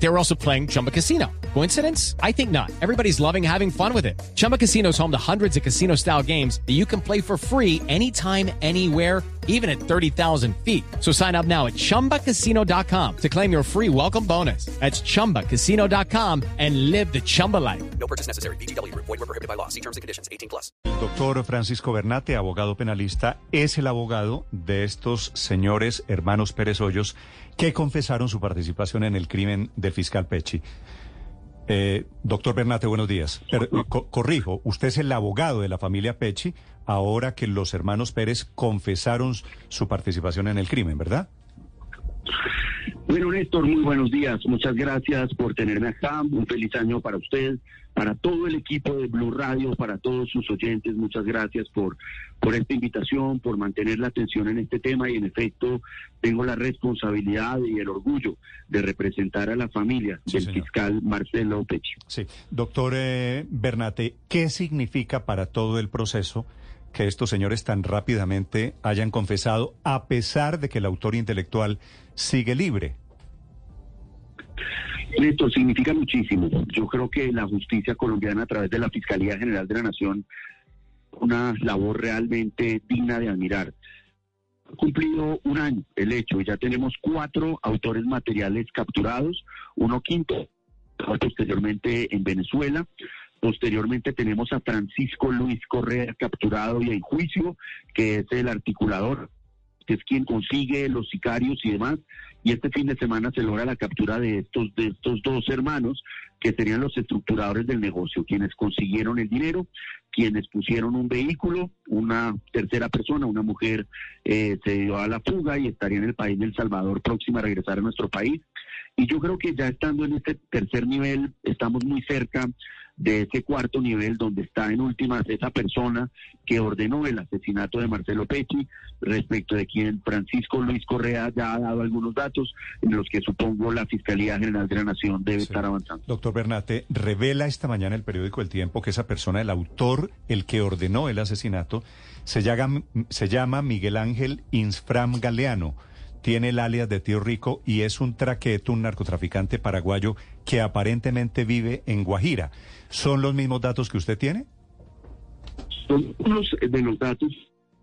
They were also playing Chumba Casino. Coincidence? I think not. Everybody's loving having fun with it. Chumba Casino is home to hundreds of casino style games that you can play for free anytime, anywhere, even at 30,000 feet. So sign up now at chumbacasino.com to claim your free welcome bonus. That's chumbacasino.com and live the Chumba life. No purchase necessary. BGW. Void were prohibited by law. See terms and conditions. 18 plus. Doctor Francisco Bernate, abogado penalista, es el abogado de estos señores hermanos Pérez Hoyos que confesaron su participación en el crimen del fiscal Pechi. Eh, doctor Bernate, buenos días. Co- corrijo, usted es el abogado de la familia Pechi ahora que los hermanos Pérez confesaron su participación en el crimen, ¿verdad? Bueno, Néstor, muy buenos días. Muchas gracias por tenerme acá. Un feliz año para usted, para todo el equipo de Blue Radio, para todos sus oyentes. Muchas gracias por, por esta invitación, por mantener la atención en este tema y en efecto tengo la responsabilidad y el orgullo de representar a la familia Sí, del señor. fiscal Marcelo Pechi. Sí. Doctor eh, Bernate, ¿qué significa para todo el proceso que estos señores tan rápidamente hayan confesado a pesar de que el autor intelectual sigue libre? Esto significa muchísimo. Yo creo que la justicia colombiana a través de la Fiscalía General de la Nación, una labor realmente digna de admirar. Ha cumplido un año el hecho y ya tenemos cuatro autores materiales capturados, uno quinto posteriormente en Venezuela. Posteriormente tenemos a Francisco Luis Correa capturado y en juicio, que es el articulador, que es quien consigue los sicarios y demás y este fin de semana se logra la captura de estos de estos dos hermanos que serían los estructuradores del negocio, quienes consiguieron el dinero, quienes pusieron un vehículo, una tercera persona, una mujer eh, se dio a la fuga y estaría en el país del Salvador próxima a regresar a nuestro país. Y yo creo que ya estando en este tercer nivel, estamos muy cerca de ese cuarto nivel donde está en últimas esa persona que ordenó el asesinato de Marcelo Pecci, respecto de quien Francisco Luis Correa ya ha dado algunos datos en los que supongo la Fiscalía General de la Nación debe Sí. estar avanzando. Doctor Bernate, revela esta mañana el periódico El Tiempo que esa persona, el autor, el que ordenó el asesinato, se llama, se llama Miguel Ángel Insfram Galeano. Tiene el alias de Tío Rico y es un traqueto, un narcotraficante paraguayo que aparentemente vive en Guajira. ¿Son los mismos datos que usted tiene? Son unos de los datos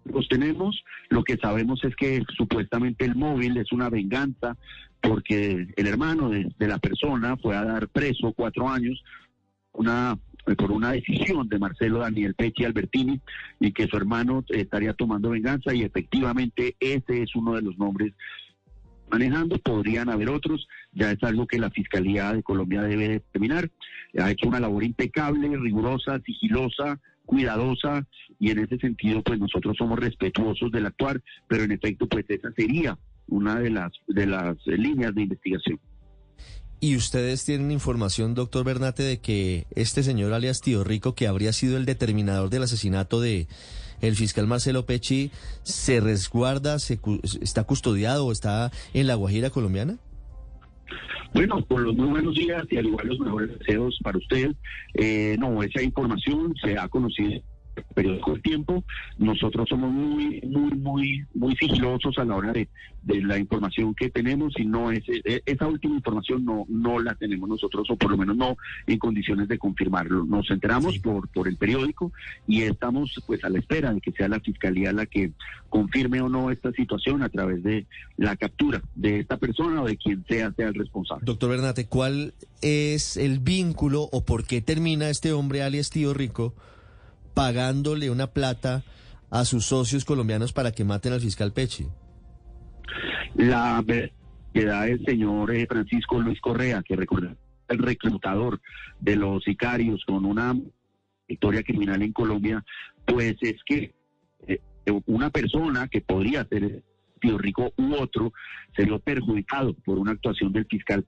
los tenemos. Lo que sabemos es que supuestamente el móvil es una venganza porque el hermano de, de la persona fue a dar preso cuatro años una eh, por una decisión de Marcelo Daniel Pecci Albertini y que su hermano eh, estaría tomando venganza y efectivamente ese es uno de los nombres manejando, podrían haber otros, ya es algo que la Fiscalía de Colombia debe determinar. Ha hecho una labor impecable, rigurosa, sigilosa, cuidadosa y en ese sentido pues nosotros somos respetuosos del actuar, pero en efecto pues esa sería una de las de las eh, líneas de investigación. ¿Y ustedes tienen información, doctor Bernate, de que este señor alias Tío Rico, que habría sido el determinador del asesinato de el fiscal Marcelo Pecci, se resguarda, se, está custodiado o está en la Guajira colombiana? Bueno, por los muy buenos días y al igual los mejores deseos para usted. Eh, no, esa información se ha conocido periódico El Tiempo. Nosotros somos muy, muy, muy, muy sigilosos a la hora de, de la información que tenemos y no es eh, esa última información no no la tenemos nosotros o por lo menos no en condiciones de confirmarlo. Nos enteramos por por el periódico y estamos pues a la espera de que sea la fiscalía la que confirme o no esta situación a través de la captura de esta persona o de quien sea sea el responsable. Doctor Bernate, ¿cuál es el vínculo o por qué termina este hombre alias Tío Rico pagándole una plata a sus socios colombianos para que maten al fiscal Pecci? La verdad del señor eh, Francisco Luis Correa, que recuerda el reclutador de los sicarios con una historia criminal en Colombia, pues es que eh, una persona que podría ser Tío Rico u otro se vio perjudicado por una actuación del fiscal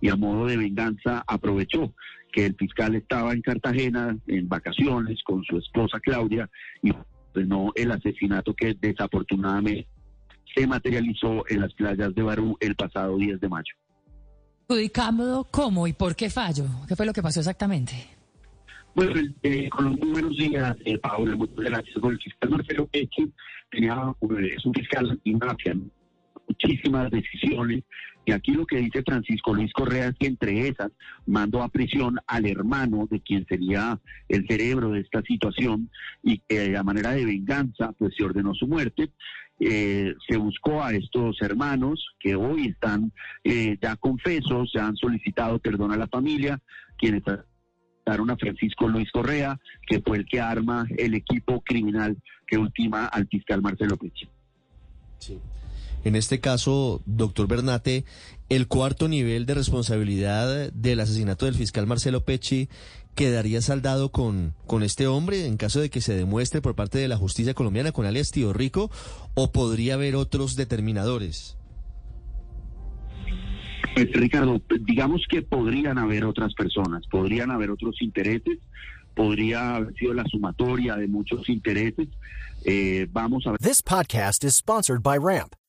y a modo de venganza aprovechó que el fiscal estaba en Cartagena en vacaciones con su esposa Claudia y ordenó el asesinato que desafortunadamente se materializó en las playas de Barú el pasado 10 de mayo. Adjudicando cómo y por qué fallo. ¿Qué fue lo que pasó exactamente? Bueno, eh, con los números días, eh, Paula, muchas gracias. Con el fiscal Marcelo Pecci tenía, eh, es un fiscal antimafia, muchísimas decisiones. Y aquí lo que dice Francisco Luis Correa es que entre esas mandó a prisión al hermano de quien sería el cerebro de esta situación y que a manera de venganza pues se ordenó su muerte. Eh, se buscó a estos hermanos que hoy están eh, ya confesos, se han solicitado perdón a la familia, quienes a Francisco Luis Correa, que fue el que arma el equipo criminal que ultima al fiscal Marcelo Pecci. Sí. En este caso, doctor Bernate, el cuarto nivel de responsabilidad del asesinato del fiscal Marcelo Pecci quedaría saldado con, con este hombre en caso de que se demuestre por parte de la justicia colombiana con alias Tío Rico o podría haber otros determinadores? Pues, Ricardo, digamos que podrían haber otras personas, podrían haber otros intereses, podría haber sido la sumatoria de muchos intereses. Eh, vamos a ver. This podcast is sponsored by Ramp.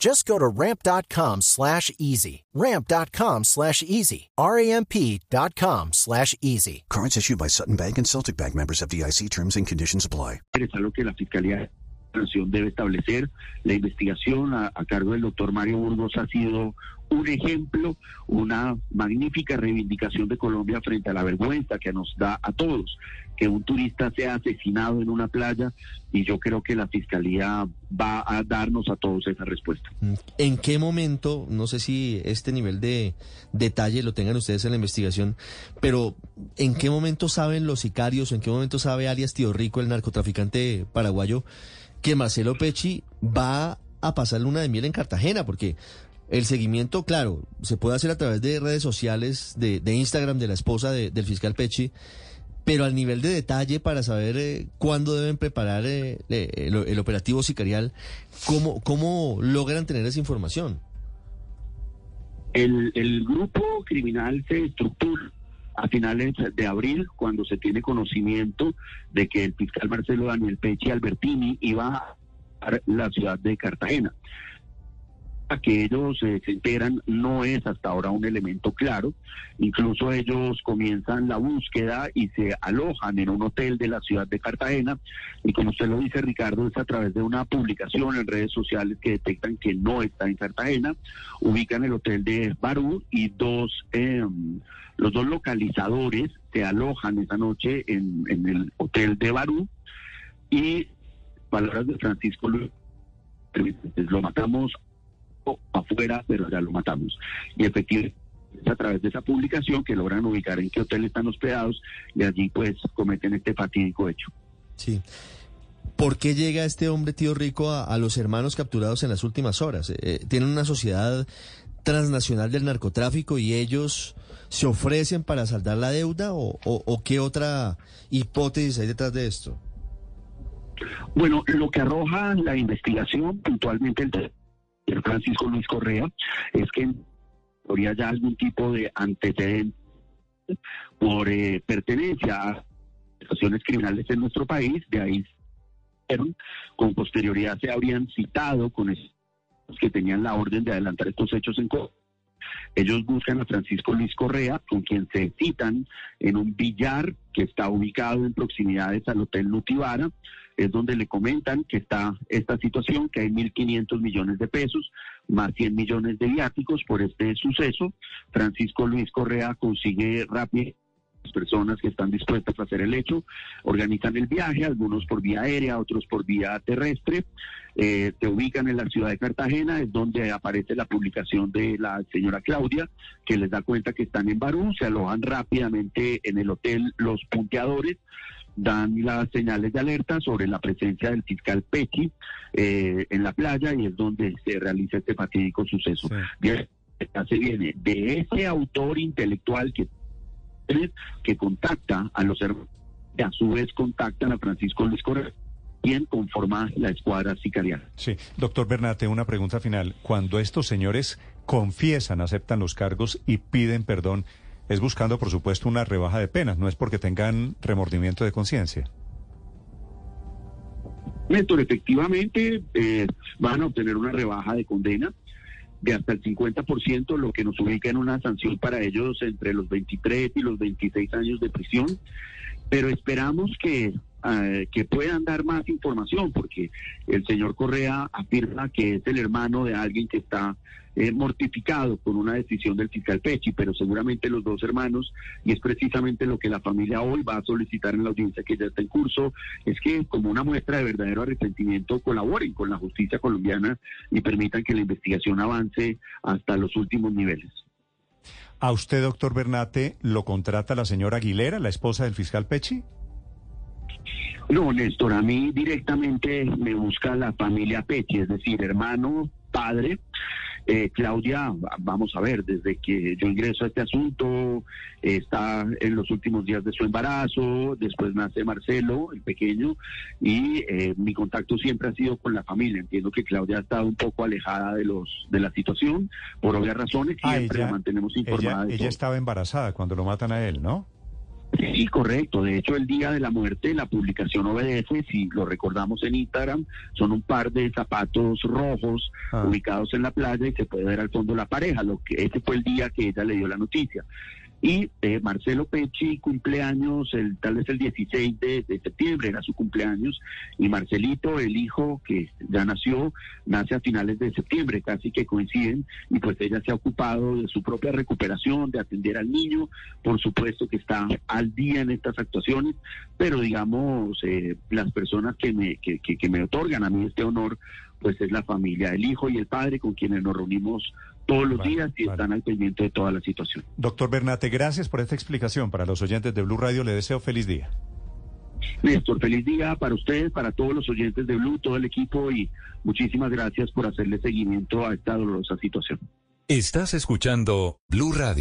Just go to ramp.com slash easy. Ramp.com slash easy. R-A-M-P.com slash easy. Cards issued by Sutton Bank and Celtic Bank members of DIC terms and conditions apply. Es algo que la Fiscalía de Nación debe establecer. La investigación a, a cargo del doctor Mario Burgos ha sido un ejemplo, una magnífica reivindicación de Colombia frente a la vergüenza que nos da a todos que un turista sea asesinado en una playa y yo creo que la fiscalía va a darnos a todos esa respuesta. ¿En qué momento, no sé si este nivel de detalle lo tengan ustedes en la investigación, pero en qué momento saben los sicarios, en qué momento sabe alias Tío Rico, el narcotraficante paraguayo, que Marcelo Pecci va a pasar luna de miel en Cartagena? Porque el seguimiento, claro, se puede hacer a través de redes sociales, de, Instagram de la esposa de, del fiscal Pecci, pero al nivel de detalle para saber eh, cuándo deben preparar eh, el, el, operativo sicarial, ¿cómo, ¿cómo logran tener esa información? El, el grupo criminal se estructura a finales de abril, cuando se tiene conocimiento de que el fiscal Marcelo Daniel Pecci Albertini iba a la ciudad de Cartagena que ellos eh, se enteran no es hasta ahora un elemento claro. Incluso ellos comienzan la búsqueda y se alojan en un hotel de la ciudad de Cartagena. Y como usted lo dice, Ricardo, es a través de una publicación en redes sociales que detectan que no está en Cartagena. Ubican el hotel de Barú y dos, eh, los dos localizadores se alojan esa noche en, el hotel de Barú. Y palabras de Francisco Luis, lo matamos afuera, pero ya lo matamos. Y efectivamente es a través de esa publicación que logran ubicar en qué hotel están hospedados y allí pues cometen este fatídico hecho. Sí. ¿Por qué llega este hombre tío rico a, a los hermanos capturados en las últimas horas? Eh, ¿Tienen una sociedad transnacional del narcotráfico y ellos se ofrecen para saldar la deuda o, o, o qué otra hipótesis hay detrás de esto? Bueno, lo que arroja la investigación puntualmente el Francisco Luis Correa es que habría ya algún tipo de antecedente por eh, pertenencia a situaciones criminales en nuestro país, de ahí con posterioridad se habrían citado con los que tenían la orden de adelantar estos hechos en ellos buscan a Francisco Luis Correa, con quien se citan en un billar que está ubicado en proximidades al Hotel Nutibara, es donde le comentan que está esta situación, que hay 1.500 millones de pesos, más 100 millones de viáticos por este suceso. Francisco Luis Correa consigue rápido personas que están dispuestas a hacer el hecho, organizan el viaje, algunos por vía aérea, otros por vía terrestre, eh, se ubican en la ciudad de Cartagena, es donde aparece la publicación de la señora Claudia, que les da cuenta que están en Barú, se alojan rápidamente en el hotel Los Punteadores, dan las señales de alerta sobre la presencia del fiscal Pechi eh, en la playa y es donde se realiza este fatídico suceso. Sí. Bien, se viene de ese autor intelectual que que contacta a los hermanos, que a su vez contactan a Francisco Luis Correa, quien conforma la escuadra sicarial. Sí, doctor Bernate, una pregunta final. Cuando estos señores confiesan, aceptan los cargos y piden perdón, es buscando, por supuesto, una rebaja de penas, no es porque tengan remordimiento de conciencia. Néstor, efectivamente eh, van a obtener una rebaja de condena de hasta el 50%, lo que nos ubica en una sanción para ellos entre los 23 y los 26 años de prisión. Pero esperamos que, eh, que puedan dar más información, porque el señor Correa afirma que es el hermano de alguien que está eh, mortificado con una decisión del fiscal Pechi, pero seguramente los dos hermanos, y es precisamente lo que la familia hoy va a solicitar en la audiencia que ya está en curso, es que como una muestra de verdadero arrepentimiento colaboren con la justicia colombiana y permitan que la investigación avance hasta los últimos niveles. ¿A usted, doctor Bernate, lo contrata la señora Aguilera, la esposa del fiscal Pechi? No, Néstor, a mí directamente me busca la familia Pechi, es decir, hermano, padre. Eh, Claudia, vamos a ver, desde que yo ingreso a este asunto, eh, está en los últimos días de su embarazo, después nace Marcelo, el pequeño, y eh, mi contacto siempre ha sido con la familia. Entiendo que Claudia ha estado un poco alejada de los de la situación, por obvias razones, Ah, siempre la mantenemos informada. ella, de ella todo. estaba embarazada cuando lo matan a él, ¿no? Sí, correcto. De hecho, el día de la muerte, la publicación obedece, si lo recordamos en Instagram, son un par de zapatos rojos Ah. ubicados en la playa y se puede ver al fondo la pareja. Lo que ese fue el día que ella le dio la noticia. Y eh, Marcelo Pecci cumpleaños, el, tal vez el 16 de, septiembre era su cumpleaños, y Marcelito, el hijo que ya nació, nace a finales de septiembre, casi que coinciden, y pues ella se ha ocupado de su propia recuperación, de atender al niño, por supuesto que está al día en estas actuaciones, pero digamos, eh, las personas que me, que, que- que me otorgan a mí este honor, pues es la familia, el hijo y el padre con quienes nos reunimos todos los Vale, días y vale. están al pendiente de toda la situación. Doctor Bernate, gracias por esta explicación. Para los oyentes de Blue Radio le deseo feliz día. Néstor, feliz día para ustedes, para todos los oyentes de Blue, todo el equipo y muchísimas gracias por hacerle seguimiento a esta dolorosa situación. Estás escuchando Blue Radio.